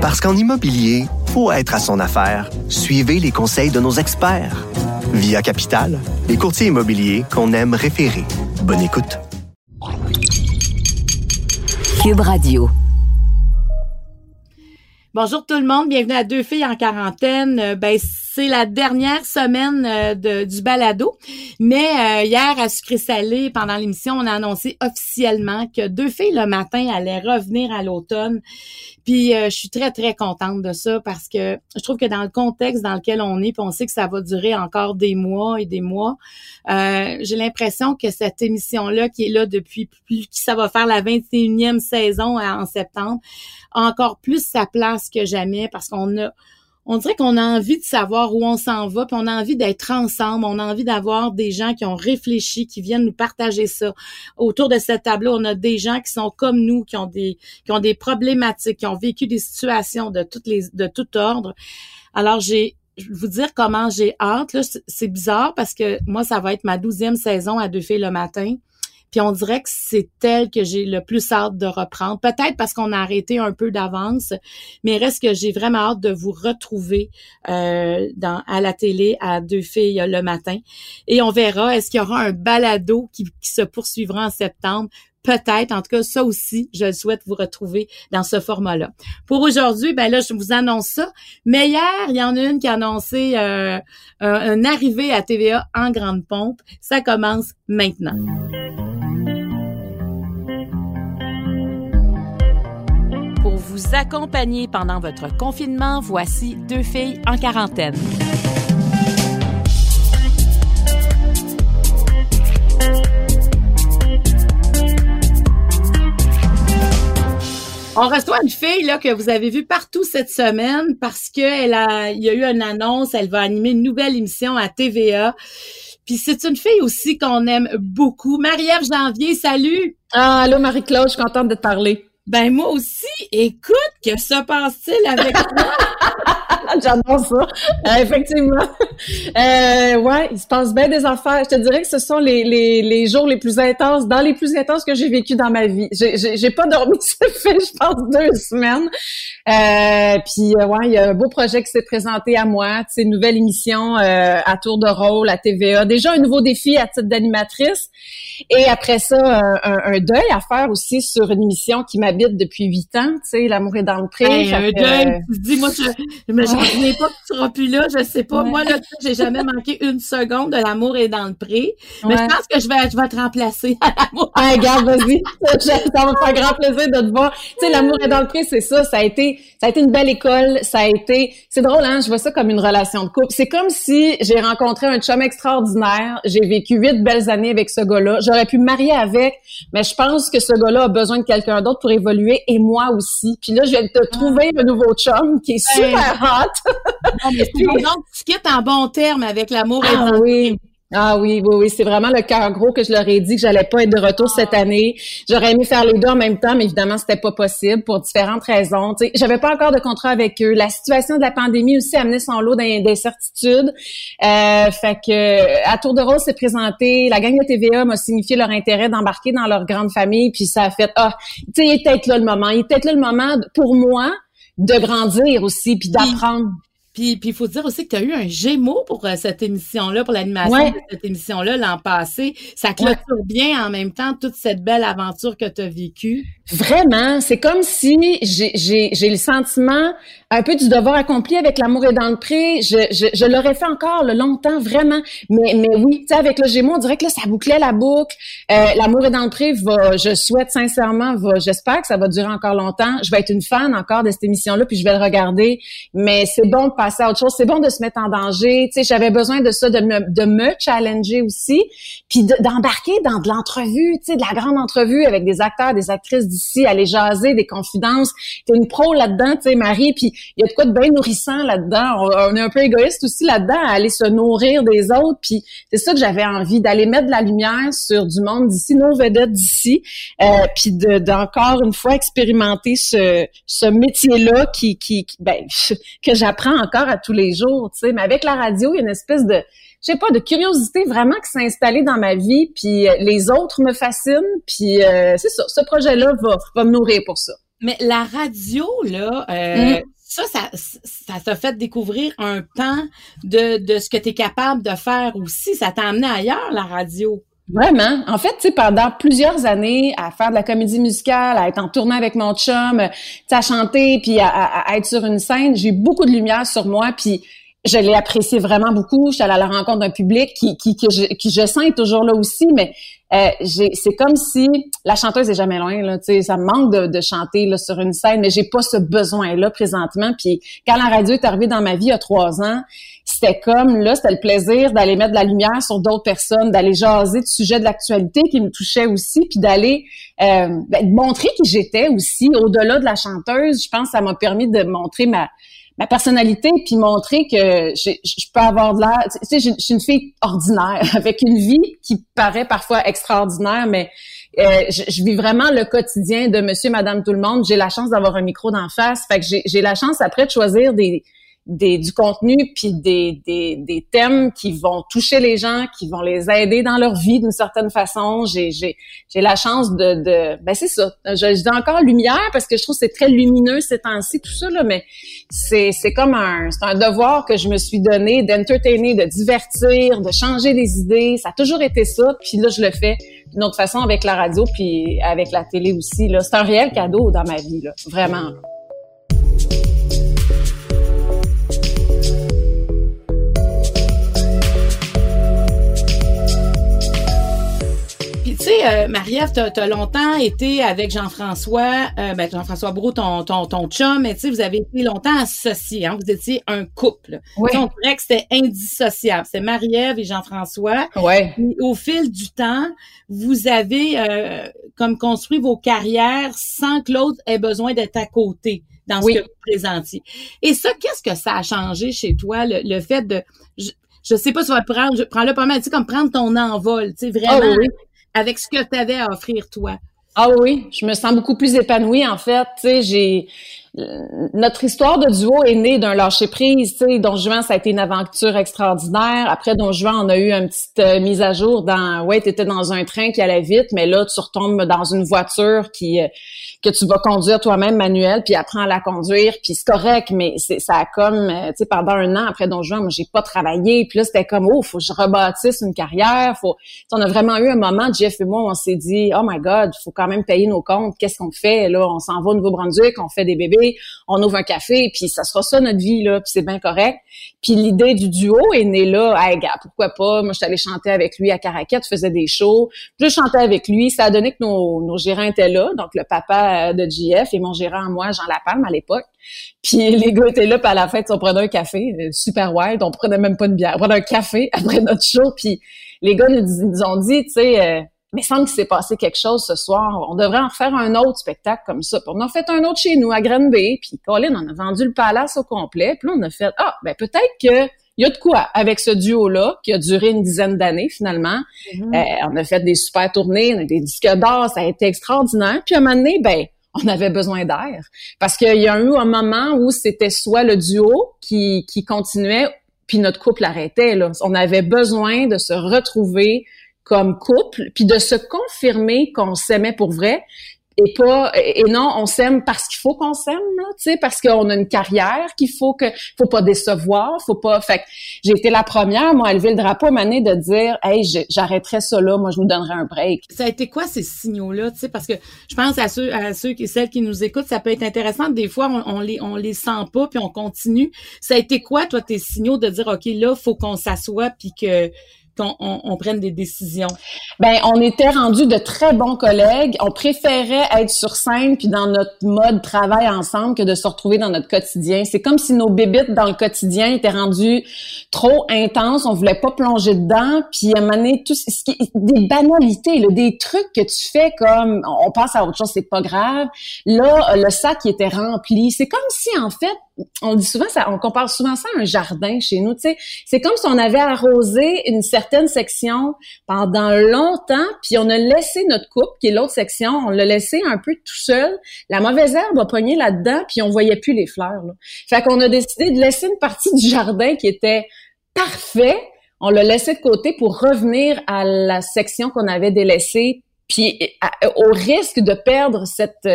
Parce qu'en immobilier, faut être à son affaire. Suivez les conseils de nos experts. Via Capital, les courtiers immobiliers qu'on aime référer. Bonne écoute. Cube Radio. Bonjour tout le monde, bienvenue à Deux filles en quarantaine. Euh, ben, c'est la dernière semaine euh, du balado, mais euh, hier à Sucré Salé, pendant l'émission, on a annoncé officiellement que Deux filles le matin allaient revenir à l'automne. Puis je suis très très contente de ça parce que je trouve que dans le contexte dans lequel on est, puis on sait que ça va durer encore des mois et des mois, j'ai l'impression que cette émission-là qui est là depuis plus, qui ça va faire la 21e saison en septembre, a encore plus sa place que jamais parce qu'on a on dirait qu'on a envie de savoir où on s'en va, puis on a envie d'être ensemble, on a envie d'avoir des gens qui ont réfléchi, qui viennent nous partager ça. Autour de cette tableau, on a des gens qui sont comme nous, qui ont des qui ont des problématiques, qui ont vécu des situations de toutes les de tout ordre. Alors j'ai je vous dire comment j'ai hâte. C'est bizarre parce que moi, ça va être ma douzième saison à Deux filles le matin. Puis on dirait que c'est elle que j'ai le plus hâte de reprendre. Peut-être parce qu'on a arrêté un peu d'avance, mais reste que j'ai vraiment hâte de vous retrouver euh, à la télé à deux filles le matin. Et on verra, est-ce qu'il y aura un balado qui, se poursuivra en septembre? peut-être, en tout cas, ça aussi, je souhaite vous retrouver dans ce format-là. Pour aujourd'hui, ben là, je vous annonce ça. Mais hier, il y en a une qui a annoncé euh, un arrivée à TVA en grande pompe. Ça commence maintenant. Vous accompagner pendant votre confinement, voici deux filles en quarantaine. On reçoit une fille là que vous avez vue partout cette semaine parce qu'elle a, il y a eu une annonce, elle va animer une nouvelle émission à TVA. Puis c'est une fille aussi qu'on aime beaucoup. Marie-Ève Janvier, salut. Ah, allô Marie-Claude, je suis contente de te parler. Ben moi aussi, écoute, que se passe-t-il avec toi? J'adore ça. Euh, effectivement. Euh, ouais, il se passe bien des affaires. Je te dirais que ce sont les, les, les jours les plus intenses, dans les plus intenses que j'ai vécu dans ma vie. J'ai pas dormi, ça fait, je pense, deux semaines. Euh, puis, euh, ouais, il y a un beau projet qui s'est présenté à moi. Tu sais, une nouvelle émission à tour de rôle à TVA. Déjà un nouveau défi à titre d'animatrice. Et après ça, un, un, deuil à faire aussi sur une émission qui m'habite depuis huit ans. Tu sais, L'amour est dans le pré. un deuil. Dis-moi, je, me je pas que tu seras plus là, je sais pas. Moi, là, j'ai jamais manqué une seconde de l'amour est dans le pré. Mais je pense que je vais, je vais te remplacer à l'amour. Ah, regarde, vas-y. ça va me faire grand plaisir de te voir. Tu sais, l'amour est dans le pré, c'est ça. Ça a été, ça a été une belle école. Ça a été, c'est drôle, hein. Je vois ça comme une relation de couple. C'est comme si j'ai rencontré un chum extraordinaire. J'ai vécu huit belles années avec ce gars-là. J'aurais pu me marier avec, mais je pense que ce gars-là a besoin de quelqu'un d'autre pour évoluer et moi aussi. Puis là, je viens de te trouver un nouveau chum qui est super hot. Non, mais donc, tu quittes en bon terme avec l'amour et ah, oui. Ah oui, oui, oui, c'est vraiment le cœur gros que je leur ai dit que j'allais pas être de retour cette année. J'aurais aimé faire les deux en même temps, mais évidemment, c'était pas possible pour différentes raisons. Tu sais, j'avais pas encore de contrat avec eux. La situation de la pandémie aussi a amené son lot d'incertitudes. Euh, fait que à tour de rôle, s'est présenté. La gang de TVA m'a signifié leur intérêt d'embarquer dans leur grande famille, puis ça a fait ah, tu sais, il était là le moment. Il était là le moment pour moi de grandir aussi, puis d'apprendre. Puis il faut dire aussi que tu as eu un gémeau pour euh, cette émission-là, pour l'animation de cette émission-là l'an passé. Ça clôture bien en même temps toute cette belle aventure que tu as vécue. Vraiment, c'est comme si j'ai le sentiment un peu du devoir accompli avec l'amour et dans le pré. Je, je, je l'aurais fait encore le longtemps, vraiment. Mais, mais oui, tu sais, avec le Gémeaux, on dirait que là, ça bouclait la boucle. Euh, l'amour et dans le pré va, je souhaite sincèrement, va, j'espère que ça va durer encore longtemps. Je vais être une fan encore de cette émission-là, puis je vais le regarder. Mais c'est bon de passer à autre chose. C'est bon de se mettre en danger. Tu sais, j'avais besoin de ça, de me, de me challenger aussi, puis d'embarquer dans de l'entrevue, tu sais, de la grande entrevue avec des acteurs, des actrices ici, aller jaser des confidences. T'es une pro là-dedans, tu sais, Marie, puis il y a de quoi de bien nourrissant là-dedans. On, est un peu égoïste aussi là-dedans, à aller se nourrir des autres. Puis c'est ça que j'avais envie, d'aller mettre de la lumière sur du monde d'ici, nos vedettes d'ici, euh, puis d'encore une fois expérimenter ce, ce métier-là qui, qui, ben, que j'apprends encore à tous les jours, tu sais. Mais avec la radio, il y a une espèce de je sais pas, de curiosité vraiment qui s'est installée dans ma vie, puis euh, les autres me fascinent, puis euh, c'est ça, ce projet-là va, va me nourrir pour ça. Mais la radio, là, euh, mm. ça, ça, ça t'a fait découvrir un temps de, de ce que tu es capable de faire aussi. Ça t'a amené ailleurs, la radio? Vraiment. En fait, tu sais, pendant plusieurs années, à faire de la comédie musicale, à être en tournée avec mon chum, à chanter, puis à, être sur une scène, j'ai eu beaucoup de lumière sur moi, puis je l'ai apprécié vraiment beaucoup. Je suis allée à la rencontre d'un public qui, qui, qui, je, qui je sens est toujours là aussi, mais euh, c'est comme si la chanteuse est jamais loin. Là, ça me manque de, de, chanter là, sur une scène, mais j'ai pas ce besoin-là présentement. Puis quand la radio est arrivée dans ma vie il y a trois ans, c'était comme là, c'était le plaisir d'aller mettre de la lumière sur d'autres personnes, d'aller jaser de sujets de l'actualité qui me touchaient aussi, puis d'aller euh, ben, montrer qui j'étais aussi au-delà de la chanteuse. Je pense que ça m'a permis de montrer ma ma personnalité puis montrer que je peux avoir de l'air. Tu sais, je, suis une fille ordinaire avec une vie qui paraît parfois extraordinaire, mais euh, je, vis vraiment le quotidien de Monsieur, Madame, tout le monde. J'ai la chance d'avoir un micro d'en face, fait que j'ai la chance après de choisir des des, du contenu puis des, des, des, thèmes qui vont toucher les gens, qui vont les aider dans leur vie d'une certaine façon. J'ai, j'ai, j'ai la chance de, de ben c'est ça. Je, dis encore lumière parce que je trouve que c'est très lumineux ces temps-ci tout ça là, mais c'est, c'est comme un, c'est un devoir que je me suis donné d'entertainer, de divertir, de changer les idées. Ça a toujours été ça. Puis là je le fais d'une autre façon avec la radio puis avec la télé aussi là. C'est un réel cadeau dans ma vie là, vraiment. Tu sais, euh, Marie-Ève, t'as as longtemps été avec Jean-François, euh, ben, Jean-François Brault, ton, ton, ton chum, mais tu sais, vous avez été longtemps associés, hein, vous étiez un couple. Oui. on dirait que c'était indissociable. C'est Marie-Ève et Jean-François. Ouais. au fil du temps, vous avez euh, comme construit vos carrières sans que l'autre ait besoin d'être à côté dans ce que vous présentiez. Et ça, qu'est-ce que ça a changé chez toi, le, fait de... Je, sais pas si tu vas prendre, je prends le pas mal, tu sais, comme prendre ton envol, tu sais, vraiment. Oh, oui avec ce que tu avais à offrir toi. Ah oui, je me sens beaucoup plus épanouie en fait. Tu sais, j'ai notre histoire de duo est née d'un lâcher prise. Tu sais, Don Juan, ça a été une aventure extraordinaire. Après Don Juan, on a eu une petite euh, mise à jour dans ouais, tu étais dans un train qui allait vite, mais là tu retombes dans une voiture qui euh, que tu vas conduire toi-même manuel, puis apprends à la conduire, puis c'est correct, mais c'est ça a comme, euh, tu sais, pendant un an après Don Juan, moi j'ai pas travaillé, puis là c'était comme, oh, faut que je rebâtisse une carrière, faut, on a vraiment eu un moment, Jeff et moi, on s'est dit, oh my God, faut quand même payer nos comptes, qu'est-ce qu'on fait là, on s'en va au Nouveau-Brunswick, on fait des bébés, on ouvre un café, puis ça sera ça notre vie là, puis c'est bien correct. Puis l'idée du duo est née là, hey gars, pourquoi pas, moi je suis allée chanter avec lui à Caracat, faisais des shows, je chantais avec lui, ça a donné que nos, nos gérants étaient là, donc le papa euh, de JF et mon gérant moi, Jean Lapalme à l'époque. Puis les gars étaient là, puis à la fête, on prenait un café, euh, super wild, on prenait même pas une bière, on prenait un café après notre show, puis les gars nous, ont dit, tu sais, euh, mais semble qu'il s'est passé quelque chose ce soir. On devrait en faire un autre spectacle comme ça. Puis on a fait un autre chez nous à Granby. Puis Colin, on a vendu le palace au complet. Puis là, on a fait ah ben peut-être que il y a de quoi avec ce duo-là qui a duré une dizaine d'années finalement. Mm-hmm. Euh, on a fait des super tournées, on a des disques d'or, ça a été extraordinaire. Puis à un moment donné, ben on avait besoin d'air parce qu'il y a eu un moment où c'était soit le duo qui, qui continuait puis notre couple arrêtait. Là. On avait besoin de se retrouver comme couple, puis de se confirmer qu'on s'aimait pour vrai et pas et non on s'aime parce qu'il faut qu'on s'aime tu sais parce qu'on a une carrière qu'il faut que faut pas décevoir faut pas fait j'ai été la première moi à lever le drapeau à année de dire hey j'arrêterai ça là moi je nous donnerai un break ça a été quoi ces signaux là tu sais parce que je pense à ceux à ceux qui celles qui nous écoutent ça peut être intéressant des fois on, on les on les sent pas puis on continue. Ça a été quoi toi tes signaux de dire ok là faut qu'on s'assoie puis que on, prenne des décisions? Ben, on était rendus de très bons collègues. On préférait être sur scène puis dans notre mode travail ensemble que de se retrouver dans notre quotidien. C'est comme si nos bébites dans le quotidien étaient rendues trop intenses. On voulait pas plonger dedans. Puis à tout ce qui des banalités, là, des trucs que tu fais comme on passe à autre chose, c'est pas grave. Là, le sac était rempli. C'est comme si en fait on dit souvent ça, on compare souvent ça à un jardin chez nous. Tu sais, c'est comme si on avait arrosé une certaine section pendant longtemps, puis on a laissé notre coupe, qui est l'autre section, on l'a laissé un peu tout seul. La mauvaise herbe a pogné là-dedans, puis on voyait plus les fleurs. Là. Fait qu'on a décidé de laisser une partie du jardin qui était parfait. On l'a laissé de côté pour revenir à la section qu'on avait délaissée, puis au risque de perdre cette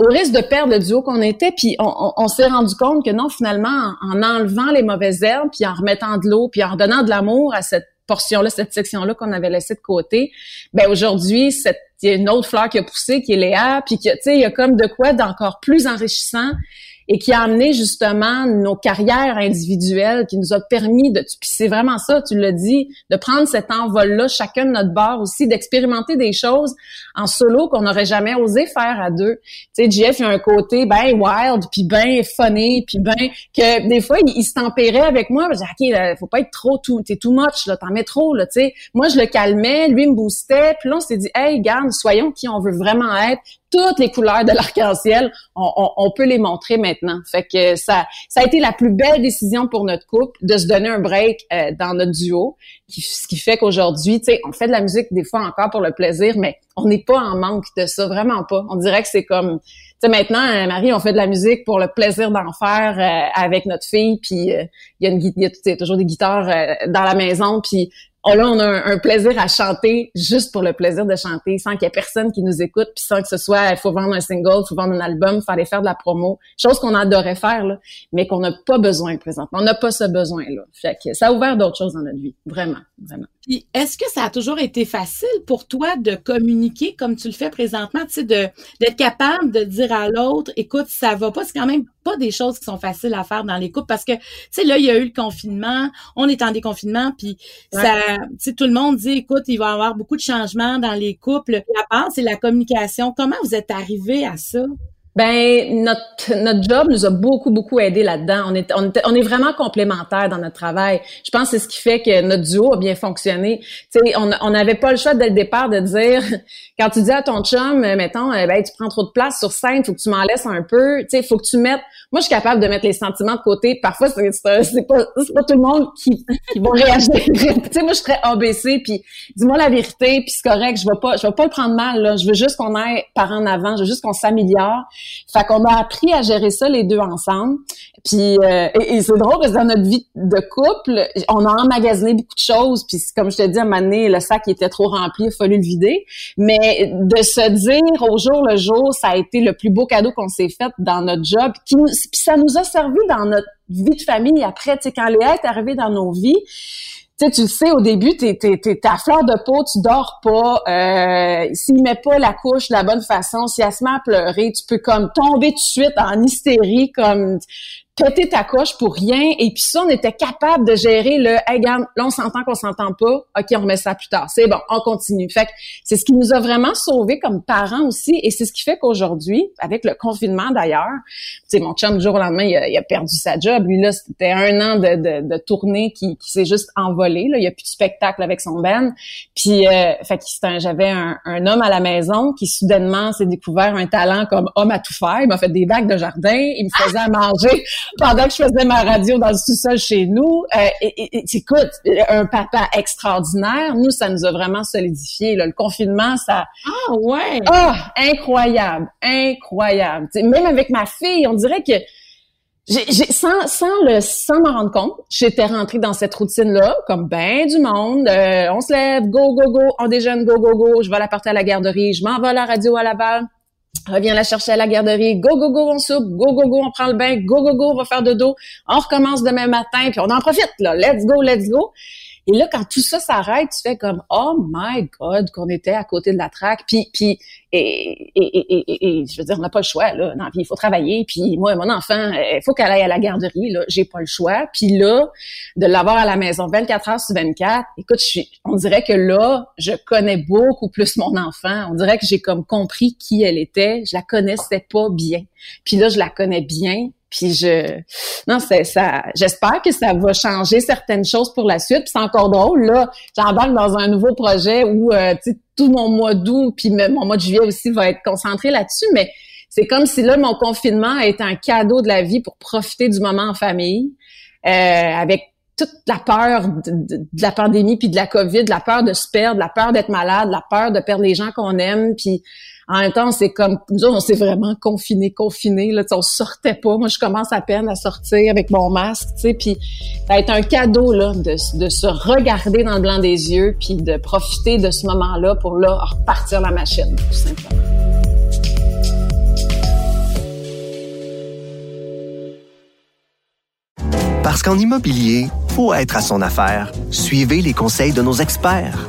au risque de perdre le duo qu'on était. Puis on, s'est rendu compte que non, finalement, en, enlevant les mauvaises herbes, puis en remettant de l'eau, puis en redonnant de l'amour à cette portion-là, cette section-là qu'on avait laissée de côté, ben aujourd'hui, il y a une autre fleur qui a poussé, qui est Léa, puis tu sais, il y a comme de quoi d'encore plus enrichissant et qui a amené justement nos carrières individuelles, qui nous a permis de, puis c'est vraiment ça, tu l'as dit, de prendre cet envol-là, chacun de notre bord aussi, d'expérimenter des choses en solo qu'on n'aurait jamais osé faire à deux. Tu sais, Jeff, il a un côté ben wild, puis ben funny, puis ben que des fois, il, se tempérait avec moi, je disais, OK, faut pas être trop, tout, t'es too much, là, t'en mets trop, là, tu sais. Moi, je le calmais, lui me boostait, puis là, on s'est dit, hey, garde, soyons qui on veut vraiment être, toutes les couleurs de l'arc-en-ciel, on, peut les montrer maintenant. Fait que ça, ça a été la plus belle décision pour notre couple de se donner un break euh, dans notre duo, ce qui fait qu'aujourd'hui, tu sais, on fait de la musique des fois encore pour le plaisir, mais on n'est pas en manque de ça, vraiment pas. On dirait que c'est comme, tu sais, maintenant, euh, Marie, on fait de la musique pour le plaisir d'en faire euh, avec notre fille, puis il y a une, y a toujours des guitares dans la maison, puis oh on a un, plaisir à chanter juste pour le plaisir de chanter, sans qu'il y ait personne qui nous écoute, puis sans que ce soit, il faut vendre un single, il faut vendre un album, il fallait faire de la promo, chose qu'on adorait faire, là, mais qu'on n'a pas besoin présentement. On n'a pas ce besoin-là. Fait que ça a ouvert d'autres choses dans notre vie, vraiment, vraiment. Puis, est-ce que ça a toujours été facile pour toi de communiquer comme tu le fais présentement, tu sais, de, d'être capable de dire à l'autre, écoute, ça va pas, c'est quand même pas des choses qui sont faciles à faire dans les couples parce que, tu sais, là, il y a eu le confinement, on est en déconfinement, puis ça, tu sais, tout le monde dit, écoute, il va y avoir beaucoup de changements dans les couples. La base, c'est la communication. Comment vous êtes arrivé à ça? Ben notre notre job nous a beaucoup beaucoup aidé là-dedans. On est on, on est vraiment complémentaires dans notre travail. Je pense que c'est ce qui fait que notre duo a bien fonctionné. Tu sais, on n'avait pas le choix dès le départ de dire quand tu dis à ton chum mettons euh, ben tu prends trop de place sur scène, faut que tu m'en laisses un peu, tu sais, faut que tu mettes moi je suis capable de mettre les sentiments de côté. Parfois c'est c'est pas pas tout le monde qui va réagir. tu sais moi je très ABC puis dis-moi la vérité puis c'est correct, je vais pas je vais pas le prendre mal là, je veux juste qu'on aille par en avant, je veux juste qu'on s'améliore. Fait qu'on a appris à gérer ça les deux ensemble. Puis euh, et, c'est drôle parce que dans notre vie de couple, on a emmagasiné beaucoup de choses. Puis comme je te dis, à un moment donné, le sac était trop rempli, il a fallu le vider. Mais de se dire au jour le jour, ça a été le plus beau cadeau qu'on s'est fait dans notre job. Qui puis ça nous a servi dans notre vie de famille après. Tu sais, quand Léa est arrivée dans nos vies, sais, tu sais, au début, t'es, t'es, t'es à fleur de peau, tu dors pas. Euh, s'il met pas la couche de la bonne façon, si elle se met à pleurer, tu peux comme tomber tout de suite en hystérie, comme péter ta pour rien. Et puis ça, on était capable de gérer le « Hey, regarde, là, on s'entend qu'on s'entend pas. OK, on remet ça plus tard. C'est bon, on continue. » Fait que c'est ce qui nous a vraiment sauvés comme parents aussi. Et c'est ce qui fait qu'aujourd'hui, avec le confinement d'ailleurs, tu sais, mon chum, du jour au lendemain, il a, perdu sa job. Lui, là, c'était un an de, de, de tournée qui, qui s'est juste envolé. Là. Il n'y a plus de spectacle avec son band. Puis, euh, fait que j'avais un, un, homme à la maison qui, soudainement, s'est découvert un talent comme homme à tout faire. Il m'a fait des bacs de jardin. Il me faisait à manger pendant que je faisais ma radio dans le sous-sol chez nous. Euh, et, écoute, un papa extraordinaire. Nous, ça nous a vraiment solidifié. Le confinement, ça... Ah ouais! Ah, incroyable, incroyable. même avec ma fille, on dirait que j'ai, sans, sans le sans m'en rendre compte, j'étais rentrée dans cette routine-là, comme ben du monde. Euh, on se lève, go, go, go, on déjeune, go, go, go. Je vais la porter à la garderie, je m'en vais à la radio à Laval reviens la chercher à la garderie, go, go, go, on soupe, go, go, go, on prend le bain, go, go, go, on va faire de dos, on recommence demain matin, puis on en profite, là, let's go, let's go. Et là, quand tout ça s'arrête, tu fais comme oh my God qu'on était à côté de la traque. Puis puis et, et, et, et, je veux dire, on n'a pas le choix là. Non, puis il faut travailler. Puis moi, mon enfant, il faut qu'elle aille à la garderie. Là, j'ai pas le choix. Puis là, de l'avoir à la maison 24 heures sur 24. Écoute, je suis, on dirait que là, je connais beaucoup plus mon enfant. On dirait que j'ai comme compris qui elle était. Je la connaissais pas bien. Puis là, je la connais bien. Puis je, non, c'est ça. J'espère que ça va changer certaines choses pour la suite. Puis c'est encore drôle là. J'embarque dans un nouveau projet où euh, tout mon mois d'août puis mon mois de juillet aussi va être concentré là-dessus. Mais c'est comme si là mon confinement a été un cadeau de la vie pour profiter du moment en famille, euh, avec toute la peur de, de, la pandémie puis de la COVID, la peur de se perdre, la peur d'être malade, la peur de perdre les gens qu'on aime, puis en même temps, c'est comme nous on s'est vraiment confinés, confinés. Là, on sortait pas. Moi, je commence à peine à sortir avec mon masque, tu sais. Puis ça a été un cadeau là de, se regarder dans le blanc des yeux, puis de profiter de ce moment-là pour repartir la machine, tout simplement. Parce qu'en immobilier, faut être à son affaire. Suivez les conseils de nos experts.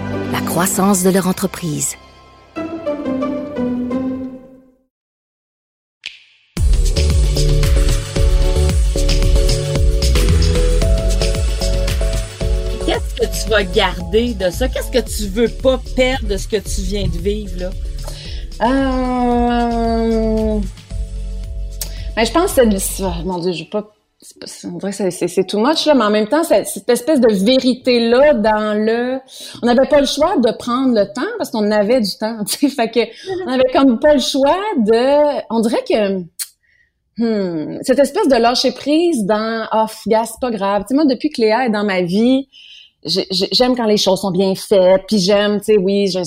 la croissance de leur entreprise. Qu'est-ce que tu vas garder de ça? Qu'est-ce que tu veux pas perdre de ce que tu viens de vivre, là? Euh... Ben, je pense que c'est... mon Dieu, je veux pas... On dirait que c'est- too much, là, mais en même temps, cette espèce de vérité-là dans le... On n'avait pas le choix de prendre le temps parce qu'on avait du temps, tu sais, fait que on avait comme pas le choix de... On dirait que... Hmm, cette espèce de lâcher prise dans « Oh, gars, c'est pas grave ». Tu sais, moi, depuis que Léa est dans ma vie, j'ai- j'ai- j'aime quand les choses sont bien faites, puis j'aime, tu sais, oui, c'est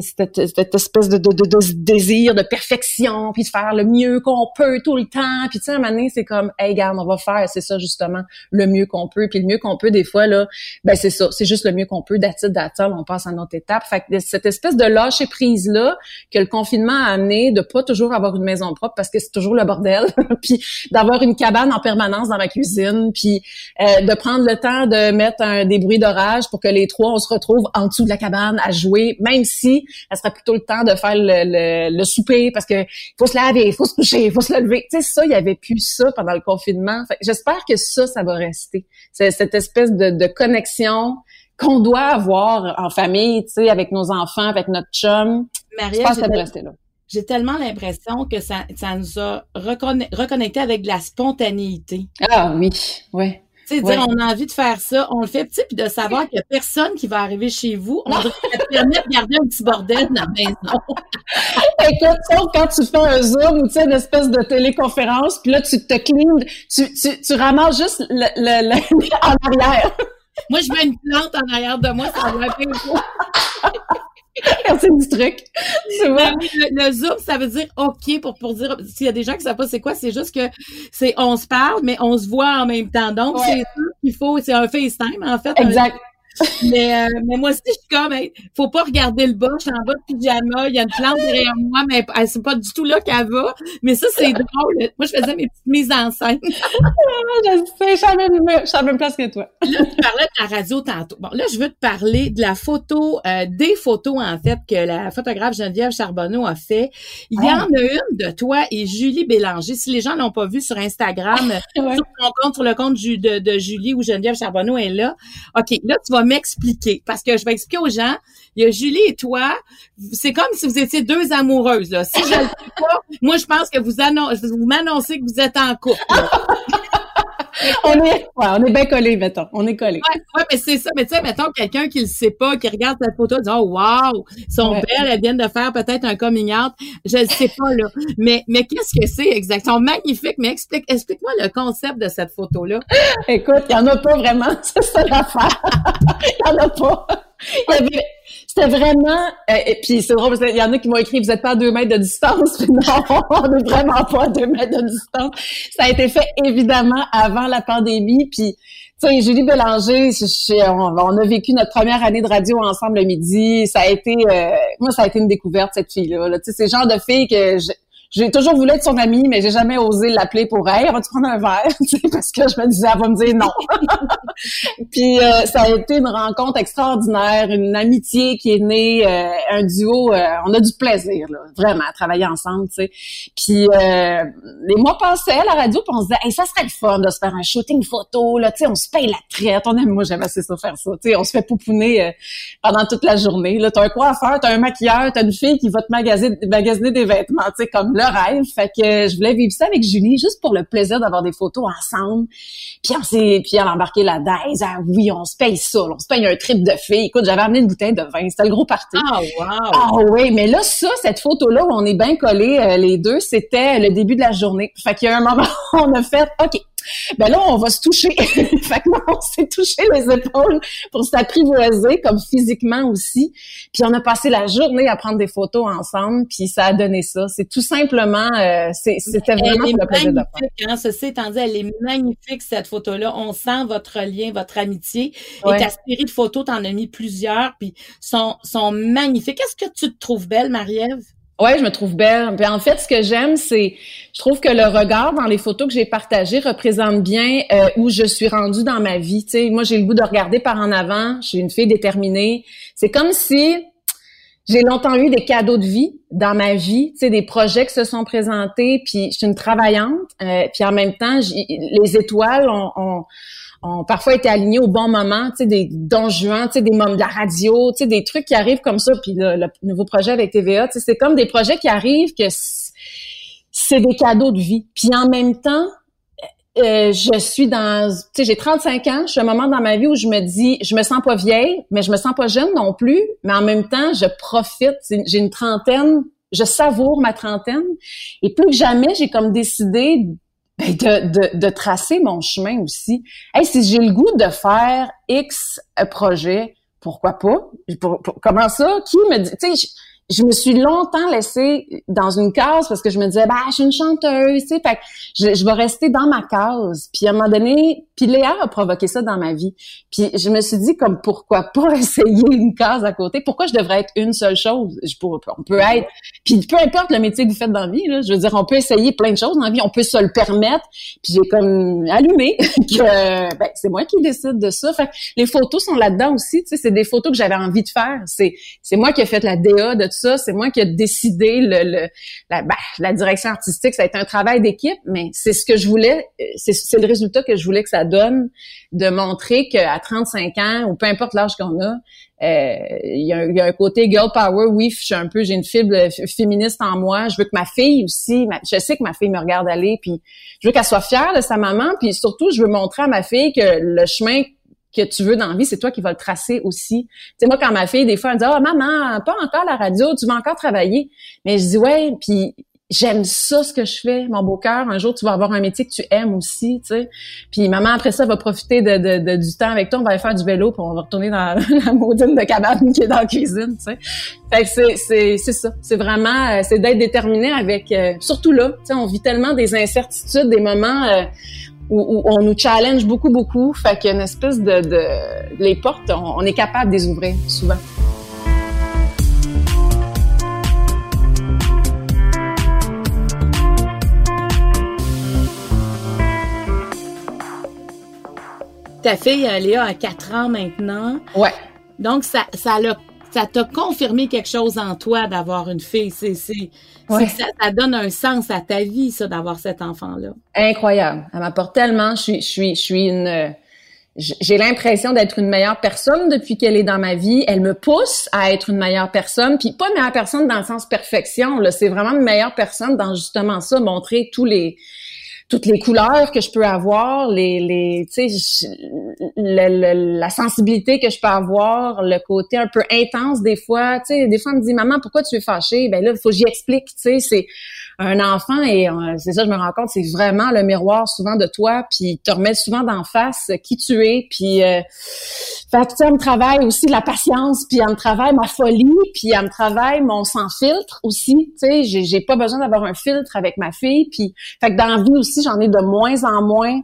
cette, cette espèce de, de, de, désir de perfection, puis de faire le mieux qu'on peut tout le temps. Puis tu sais, à un moment donné, c'est comme, hey, regarde, on va faire, c'est ça justement, le mieux qu'on peut. Puis le mieux qu'on peut, des fois, là, ben c'est ça, c'est juste le mieux qu'on peut, d'attitude, d'attitude, on passe à une autre étape. Fait que cette espèce de lâcher prise-là que le confinement a amené, de pas toujours avoir une maison propre parce que c'est toujours le bordel, puis d'avoir une cabane en permanence dans ma cuisine, puis euh, de prendre le temps de mettre un, des bruits d'orage pour que les trois, on se retrouve en dessous de la cabane à jouer, même si ça serait plutôt le temps de faire le, le, le souper parce que faut se laver, il faut se coucher, il faut se lever. Tu sais, ça, il y avait plus ça pendant le confinement. J'espère que ça, ça va rester. C'est cette espèce de, de connexion qu'on doit avoir en famille, tu sais, avec nos enfants, avec notre chum. Maria, que j'ai là. tellement l'impression que ça, ça nous a reconnecté avec de la spontanéité. Ah oui, ouais. Tu sais, Ouais. dire, on a envie de faire ça, on le fait, petit, puis de savoir qu'il y a personne qui va arriver chez vous, on ça te permet de garder un petit bordel dans la maison. Écoute, sauf quand tu fais un Zoom ou tu sais, une espèce de téléconférence, puis là, tu te clean, tu, tu, tu ramasses juste le, le, le- en arrière. Moi, je mets une plante en arrière de moi, ça va bien C'est du truc. Le, le zoom, ça veut dire OK pour, pour dire s'il y a des gens qui savent pas c'est quoi, c'est juste que c'est on se parle, mais on se voit en même temps. Donc, Ouais. c'est sûr qu'il faut, c'est un FaceTime, en fait. Exact. Mais, euh, mais moi aussi, je suis comme, hey, faut pas regarder le bas, je suis en bas de pyjama, il y a une plante derrière moi, mais elle, c'est pas du tout là qu'elle va. Mais ça, c'est drôle. Moi, je faisais mes petites mises en scène. Je sais, je suis à la même, je suis à la même place que toi. Là, tu parlais de la radio tantôt. Bon, là, je veux te parler de la photo, euh, des photos, en fait, que la photographe Geneviève Charbonneau a fait. Il y Ah. en a une de toi et Julie Bélanger. Si les gens l'ont pas vu sur Instagram, Ouais. sur ton compte, sur le compte de, de Julie ou Geneviève Charbonneau est là. OK, là, tu vas m'expliquer. Parce que je vais expliquer aux gens. Il y a Julie et toi. C'est comme si vous étiez deux amoureuses, là. Si je le sais pas, moi, je pense que vous, annon- vous m'annoncez que vous êtes en couple. On est, ouais, on est bien collés, mettons. On est collés. Ouais, ouais, mais c'est ça. Mais tu sais, mettons quelqu'un qui le sait pas, qui regarde cette photo, dit oh wow, Ouais. belles, elles viennent de faire peut-être un coming out. Je ne sais pas là. Mais mais qu'est-ce que c'est exactement magnifiques. Mais explique explique-moi le concept de cette photo là. Écoute, il y en a pas vraiment. C'est ça l'affaire. Il y en a pas. Il y avait- C'était vraiment, euh, et puis c'est drôle parce qu'il y en a qui m'ont écrit, vous êtes pas à deux mètres de distance. Non, on n'est vraiment pas à deux mètres de distance. Ça a été fait évidemment avant la pandémie. Puis, tu sais, Julie Bélanger, on a vécu notre première année de radio ensemble le midi. Ça a été, euh, moi, ça a été une découverte cette fille-là. là. Tu sais, c'est le genre de fille que je- j'ai toujours voulu être son amie, mais j'ai jamais osé l'appeler pour elle. On va-tu prendre un verre? Parce que je me disais, elle va me dire non. Puis euh, ça a été une rencontre extraordinaire, une amitié qui est née, euh, un duo. euh, on a du plaisir, là, vraiment, à travailler ensemble, tu sais. Puis euh, les mois passaient à la radio, puis on se disait, hey, ça serait le fun de se faire un shooting photo, là, tu sais, on se paye la traite. On aime, moi, j'aime assez ça faire ça. Tu sais, on se fait pouponner euh, pendant toute la journée. Là, t'as un coiffeur, t'as un maquilleur, t'as une fille qui va te magasiner, magasiner des vêtements, tu sais, comme le rêve. Fait que je voulais vivre ça avec Julie, juste pour le plaisir d'avoir des photos ensemble. Puis on s'est, puis elle a embarqué la daise. Ah oui, on se paye ça, là, on se paye un trip de filles. Écoute, j'avais amené une bouteille de vin, c'était le gros party. Ah wow. Ah oui, mais là, ça, cette photo-là où on est bien collés euh, les deux, c'était le début de la journée. Fait qu'il y a un moment on a fait, OK, ben là, on va se toucher. fait que là, on s'est touché les épaules pour s'apprivoiser, comme physiquement aussi. Puis on a passé la journée à prendre des photos ensemble, puis ça a donné ça. C'est tout simplement, euh, c'était vraiment elle pour le est plaisir de magnifique, hein, ceci étant dit, elle est magnifique, cette photo-là. On sent votre lien, votre amitié. Ouais. Et ta série de photos, t'en as mis plusieurs, puis sont, sont magnifiques. Est-ce que tu te trouves belle, Marie-Ève? Ouais, je me trouve belle. Puis en fait, ce que j'aime, c'est, je trouve que le regard dans les photos que j'ai partagées représente bien euh, où je suis rendue dans ma vie. Tu sais, moi, j'ai le goût de regarder par en avant. Je suis une fille déterminée. C'est comme si j'ai longtemps eu des cadeaux de vie dans ma vie, tu sais, des projets qui se sont présentés. Puis je suis une travaillante. euh, puis en même temps, les étoiles ont, ont- ont parfois été alignées au bon moment, tu sais, des dons juin, tu sais, des moments de la radio, tu sais, des trucs qui arrivent comme ça. Puis le, le nouveau projet avec TVA, tu sais, c'est comme des projets qui arrivent que c'est des cadeaux de vie. Puis en même temps, euh, je suis dans, tu sais, j'ai 35 ans, je suis un moment dans ma vie où je me dis, je me sens pas vieille, mais je me sens pas jeune non plus, mais en même temps, je profite, j'ai une trentaine, je savoure ma trentaine, et plus que jamais, j'ai comme décidé de, de, de tracer mon chemin aussi. Hey, si j'ai le goût de faire X projet, pourquoi pas? Pour- pour- comment ça? Qui me dit, je, me suis longtemps laissée dans une case parce que je me disais, bah, je suis une chanteuse, tu sais, fait que je, je vais rester dans ma case. Puis à un moment donné, puis Léa a provoqué ça dans ma vie. Puis je me suis dit, comme, pourquoi pas essayer une case à côté? Pourquoi je devrais être une seule chose? Je pourrais, on peut être, puis peu importe le métier que vous faites dans la vie, là, je veux dire, on peut essayer plein de choses dans la vie, on peut se le permettre. Puis j'ai comme allumé que ben, c'est moi qui décide de ça. Fait que les photos sont là-dedans aussi, tu sais, c'est des photos que j'avais envie de faire. C'est c'est moi qui ai fait la DA de tout ça, c'est moi qui ai décidé le, le la, ben, la direction artistique, ça a été un travail d'équipe, mais c'est ce que je voulais, c'est le résultat que je voulais que ça donne, de montrer qu'à 35 ans, ou peu importe l'âge qu'on a, euh, il y, a, un- y a un côté girl power. Oui, je suis un peu, j'ai une fibre féministe en moi. Je veux que ma fille aussi, je sais que ma fille me regarde aller, puis je veux qu'elle soit fière de sa maman, puis surtout, je veux montrer à ma fille que le chemin que tu veux dans la vie, c'est toi qui vas le tracer aussi. Tu sais, moi, quand ma fille, des fois, elle me dit, ah, maman, pas encore la radio, tu vas encore travailler. Mais je dis, ouais, puis j'aime ça, ce que je fais, mon beau cœur. Un jour, tu vas avoir un métier que tu aimes aussi, tu sais. Puis maman, après ça, va profiter de, de- de- du temps avec toi. On va aller faire du vélo, puis on va retourner dans la maudine de cabane qui est dans la cuisine, tu sais. Fait que c'est, c'est, c'est ça. C'est vraiment, euh, c'est d'être déterminé avec, euh, surtout là, tu sais, on vit tellement des incertitudes, des moments euh, où, où on nous challenge beaucoup, beaucoup. Fait qu'il y a une espèce de, de les portes, on, on est capable de les ouvrir souvent. Ta fille, Léa, a 4 ans maintenant. Ouais. Donc, ça, ça l'a, ça t'a confirmé quelque chose en toi d'avoir une fille. C'est, c'est, Ouais. ça, ça donne un sens à ta vie, ça, d'avoir cet enfant-là. Incroyable. Elle m'apporte tellement. Je suis, je suis, je suis une. J'ai l'impression d'être une meilleure personne depuis qu'elle est dans ma vie. Elle me pousse à être une meilleure personne, puis pas une meilleure personne dans le sens perfection. Là, c'est vraiment une meilleure personne dans justement ça, montrer tous les toutes les couleurs que je peux avoir, les, les, le- le- la sensibilité que je peux avoir, le côté un peu intense des fois. Tu sais, des fois, on me dit, maman, pourquoi tu es fâchée? Ben là, il faut que j'y explique. Tu sais, c'est un enfant et euh, c'est ça, je me rends compte, c'est vraiment le miroir souvent de toi, puis te remet souvent d'en face qui tu es, puis euh, fait que, elle me travaille aussi la patience, puis elle me travaille ma folie, puis elle me travaille mon sans filtre aussi, tu sais, j'ai pas besoin d'avoir un filtre avec ma fille, puis fait que dans la vie aussi, j'en ai de moins en moins.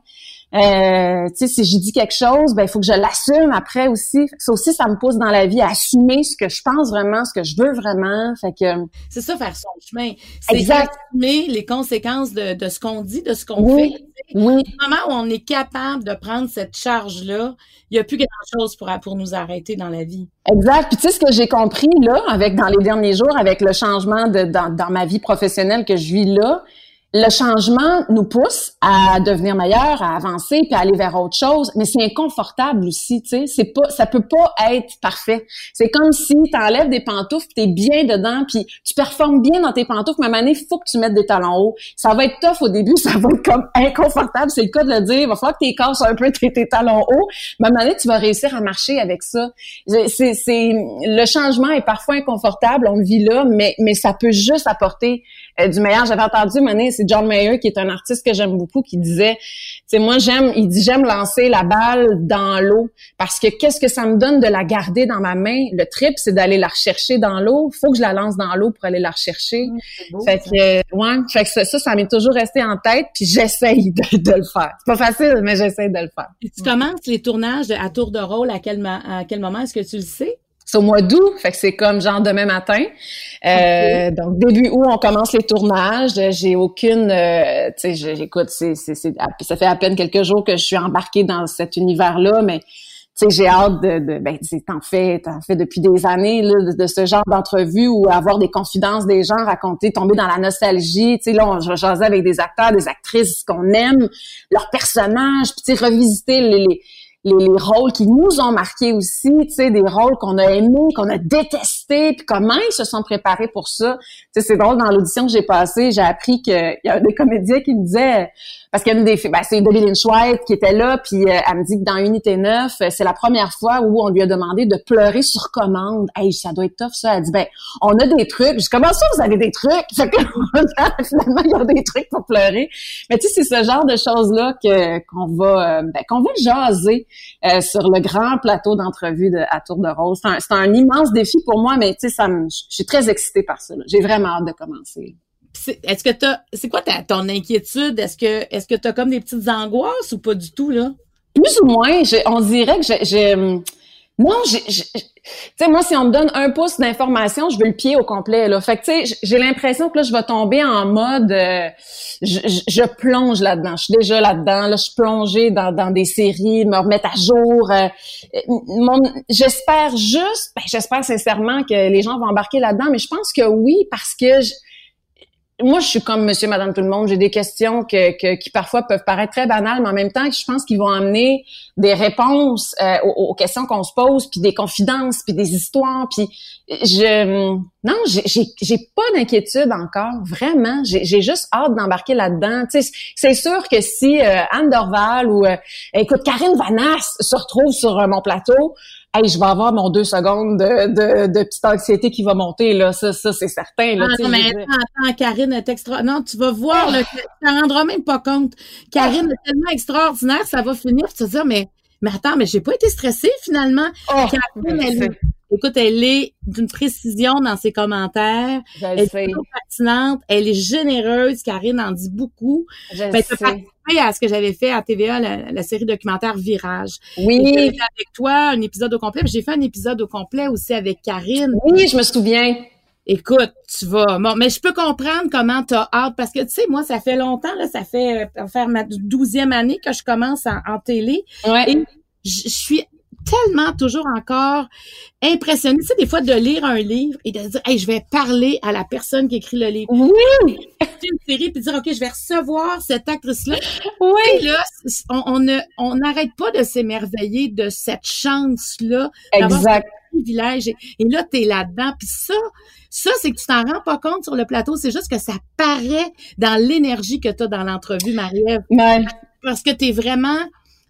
Euh, tu sais, si je dis quelque chose, ben il faut que je l'assume après aussi. Ça aussi, ça me pousse dans la vie à assumer ce que je pense vraiment, ce que je veux vraiment. Fait que C'est ça, faire son chemin. C'est assumer les conséquences de, de ce qu'on dit, de ce qu'on Oui. fait. oui, Au moment où on est capable de prendre cette charge-là, il n'y a plus grand-chose pour, pour nous arrêter dans la vie. Exact. Puis tu sais ce que j'ai compris là, avec dans les derniers jours, avec le changement de dans, dans ma vie professionnelle que je vis là, le changement nous pousse à devenir meilleur, à avancer, puis à aller vers autre chose. Mais c'est inconfortable aussi, tu sais. C'est pas, ça peut pas être parfait. C'est comme si tu enlèves des pantoufles, tu es bien dedans, puis tu performes bien dans tes pantoufles, mais à un moment faut que tu mettes des talons hauts. Ça va être tough au début, ça va être comme inconfortable, c'est le cas de le dire. Il va falloir que tu casses un peu tes, talons hauts, mais à un moment donné, tu vas réussir à marcher avec ça. C'est, le changement est parfois inconfortable, on le vit là, mais, mais ça peut juste apporter euh, du meilleur. J'avais entendu, Mané, c'est John Mayer, qui est un artiste que j'aime beaucoup, qui disait, tu sais, moi, j'aime, il dit, j'aime lancer la balle dans l'eau parce que qu'est-ce que ça me donne de la garder dans ma main? Le trip, c'est d'aller la rechercher dans l'eau. Faut que je la lance dans l'eau pour aller la rechercher. fait que, ouais, fait que ça, ça, m'est toujours resté en tête, puis j'essaye de, de, le faire. C'est pas facile, mais j'essaye de le faire. Et tu commences les tournages à tour de rôle à quel, à quel moment? Est-ce que tu le sais? C'est au mois d'août, fait que c'est comme genre demain matin. Euh, Donc début août, on commence les tournages. J'ai aucune, euh, tu sais, j'écoute, c'est, c'est, ça fait à peine quelques jours que je suis embarquée dans cet univers-là, mais tu sais, j'ai hâte de, de ben, t'en fais, t'en fais depuis des années là, de, ce genre d'entrevue ou avoir des confidences des gens, raconter, tomber dans la nostalgie. Tu sais, là, on jasait avec des acteurs, des actrices qu'on aime, leurs personnages, puis tu sais, revisiter les les, rôles qui nous ont marqués aussi, tu sais, des rôles qu'on a aimés, qu'on a détestés, puis comment ils se sont préparés pour ça. Tu sais, c'est drôle, dans l'audition que j'ai passée, j'ai appris qu'il y a des comédiens qui me disaient parce qu'il y a une des ben, c'est Lynch White qui était là, puis euh, elle me dit que dans Unité 9, euh, c'est la première fois où on lui a demandé de pleurer sur commande. Hey, ça doit être tough, ça. Elle dit, ben, on a des trucs. Je dis, comment ça, vous avez des trucs? Fait que, finalement, il y a des trucs pour pleurer. Mais tu sais, c'est ce genre de choses-là que, qu'on va, euh, ben, qu'on va jaser sur le grand plateau d'entrevue de, à Tour de Rose. C'est un, immense défi pour moi, mais tu sais, ça me, je suis très excitée par ça. J'ai vraiment hâte de commencer est-ce que t'as, c'est quoi ta, ton inquiétude? Est-ce que, est-ce que t'as comme des petites angoisses ou pas du tout, là? Plus ou moins. on dirait que j'ai, non, tu sais, moi, si on me donne un pouce d'information, je veux le pied au complet, là. Fait que, tu sais, j'ai l'impression que là, je vais tomber en mode, euh, je, plonge là-dedans. Je suis déjà là-dedans, là, je suis plongée dans, dans des séries, me remettre à jour. Euh, j'espère juste, ben, j'espère sincèrement que les gens vont embarquer là-dedans, mais je pense que oui, parce que moi, je suis comme monsieur, madame, tout le monde. J'ai des questions que, qui parfois peuvent paraître très banales, mais en même temps, je pense qu'ils vont amener des réponses euh, aux, questions qu'on se pose, puis des confidences, puis des histoires. Puis je, non, j'ai pas d'inquiétude encore, vraiment. J'ai juste hâte d'embarquer là-dedans. C'est sûr que si euh, Anne Dorval ou, euh, écoute, Karine Vanasse se retrouve sur mon plateau, hey, je vais avoir mon deux secondes de, de, de petite anxiété qui va monter, là. Ça, ça c'est certain. Là, ah, non, mais attends, attends, Karine est extra. Non, tu vas voir, là, tu t'en rendras même pas compte. Karine est tellement extraordinaire, ça va finir, tu vas te dire, mais, mais attends, mais j'ai pas été stressée, finalement. Oh, Karine, elle, Écoute, elle est d'une précision dans ses commentaires. elle est pertinente. Elle est généreuse. Karine en dit beaucoup. Je ben, sais. à ce que j'avais fait à TVA, la, série documentaire Virage. Oui. J'ai fait avec toi un épisode au complet. J'ai fait un épisode au complet aussi avec Karine. Oui, je me souviens. Écoute, tu vas. Bon, mais je peux comprendre comment tu as hâte parce que tu sais, moi, ça fait longtemps, là, ça fait euh, faire ma douzième année que je commence en, télé. Ouais. Et je suis tellement toujours encore impressionnée, tu sais, des fois de lire un livre et de dire, hey, je vais parler à la personne qui écrit le livre. Oui! une série puis dire, OK, je vais recevoir cette actrice-là. Oui! Et là, on, on n'arrête pas de s'émerveiller de cette chance-là. Exact. privilège. Et, et là, t'es là-dedans. Puis ça, ça, c'est que tu t'en rends pas compte sur le plateau. C'est juste que ça paraît dans l'énergie que tu as dans l'entrevue, Marie-Ève. Parce que tu es vraiment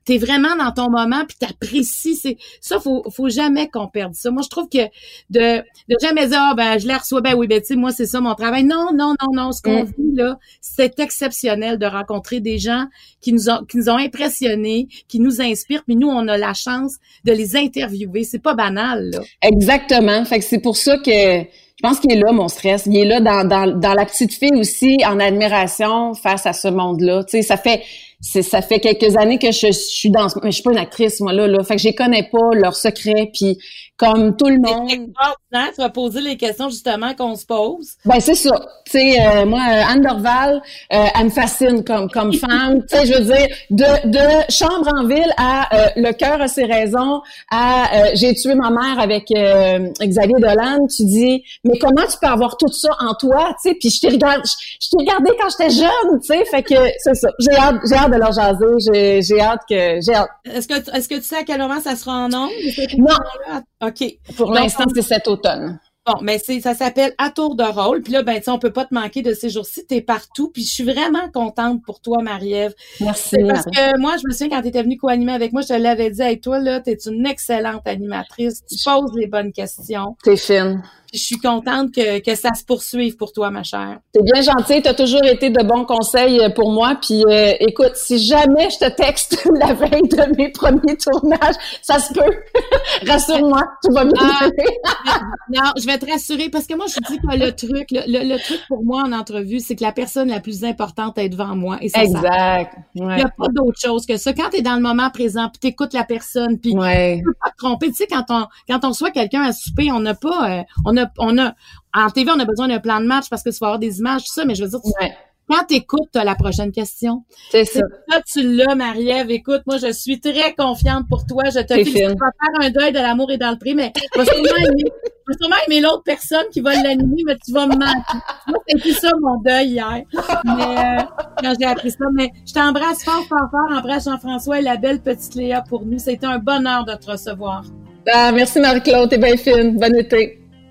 t'es vraiment dans ton moment puis t'apprécies c'est ça faut faut jamais qu'on perde ça moi je trouve que de de jamais dire ah ben je les reçois ben oui ben tu sais moi c'est ça mon travail non non non non ce qu'on mm. vit là c'est exceptionnel de rencontrer des gens qui nous ont qui nous ont impressionnés qui nous inspirent puis nous on a la chance de les interviewer c'est pas banal là exactement fait que c'est pour ça que je pense qu'il est là, mon stress. Il est là dans, dans, dans la petite fille aussi, en admiration face à ce monde-là. Tu sais, ça fait c'est ça fait quelques années que je, suis dans je suis pas une actrice moi là là. Fait que je connais pas leurs secrets puis comme tout le monde tu vas poser les questions justement qu'on se pose ben c'est ça tu sais euh, moi Anne Dorval euh, elle me fascine comme comme femme tu sais je veux dire de de chambre en ville à euh, le cœur a ses raisons à j'ai tué ma mère avec Xavier Dolan tu dis mais comment tu peux avoir tout ça en toi? Tu sais puis je t'ai regardé je, t'ai regardé quand j'étais jeune tu sais fait que c'est ça j'ai hâte j'ai hâte de leur jaser. J'ai hâte que j'ai hâte. Est-ce que est-ce que tu sais à quel moment ça sera en nombre? Non. OK. Pour l'instant, c'est cet automne. Bon, mais c'est ça s'appelle À tour de rôle. Puis là, ben, tu on peut pas te manquer de ces jours-ci. T'es partout. Puis je suis vraiment contente pour toi, Marie-Ève. Merci. Parce que moi, je me souviens quand tu étais venue co-animer avec moi, je te l'avais dit avec toi, là, tu es une excellente animatrice. Tu poses les bonnes questions. T'es fine. Je suis contente que, que ça se poursuive pour toi, ma chère. C'est bien gentil. Tu as toujours été de bons conseils euh, pour moi. Puis euh, écoute, si jamais je te texte la veille de mes premiers tournages, ça se peut. Rassure-moi, tu vas bien ah, Non, je vais te rassurer parce que moi, je dis que le truc, le, truc pour moi en entrevue, c'est que la personne la plus importante est devant moi. Et ça, exact. Il n'y a pas d'autre chose que ça. Quand tu es dans le moment présent, puis tu écoutes la personne, puis ouais. tu peux pas te tromper. Tu sais, quand on, quand on reçoit quelqu'un à souper, on n'a pas... Euh, on a, on a, en TV, on a besoin d'un plan de match parce que tu vas avoir des images, tout ça, mais je veux dire, quand t'écoutes, t'as la prochaine question. C'est ça. Là, tu l'as, Marie-Ève. Écoute, moi, je suis très confiante pour toi. Je te félicite. Tu vas faire un deuil de l'amour et dans le prix, mais tu vas sûrement aimer, l'autre personne qui va l'animer, mais tu vas me manquer. Moi, c'était ça mon deuil hier. Mais, euh, quand j'ai appris ça. Mais je t'embrasse fort, fort, fort. Embrasse Jean-François et la belle petite Léa pour nous. C'était un bonheur de te recevoir. Ah, merci Marie-Claude, t'es bien fine. Bon été.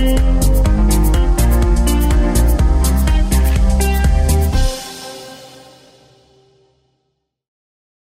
Thank you.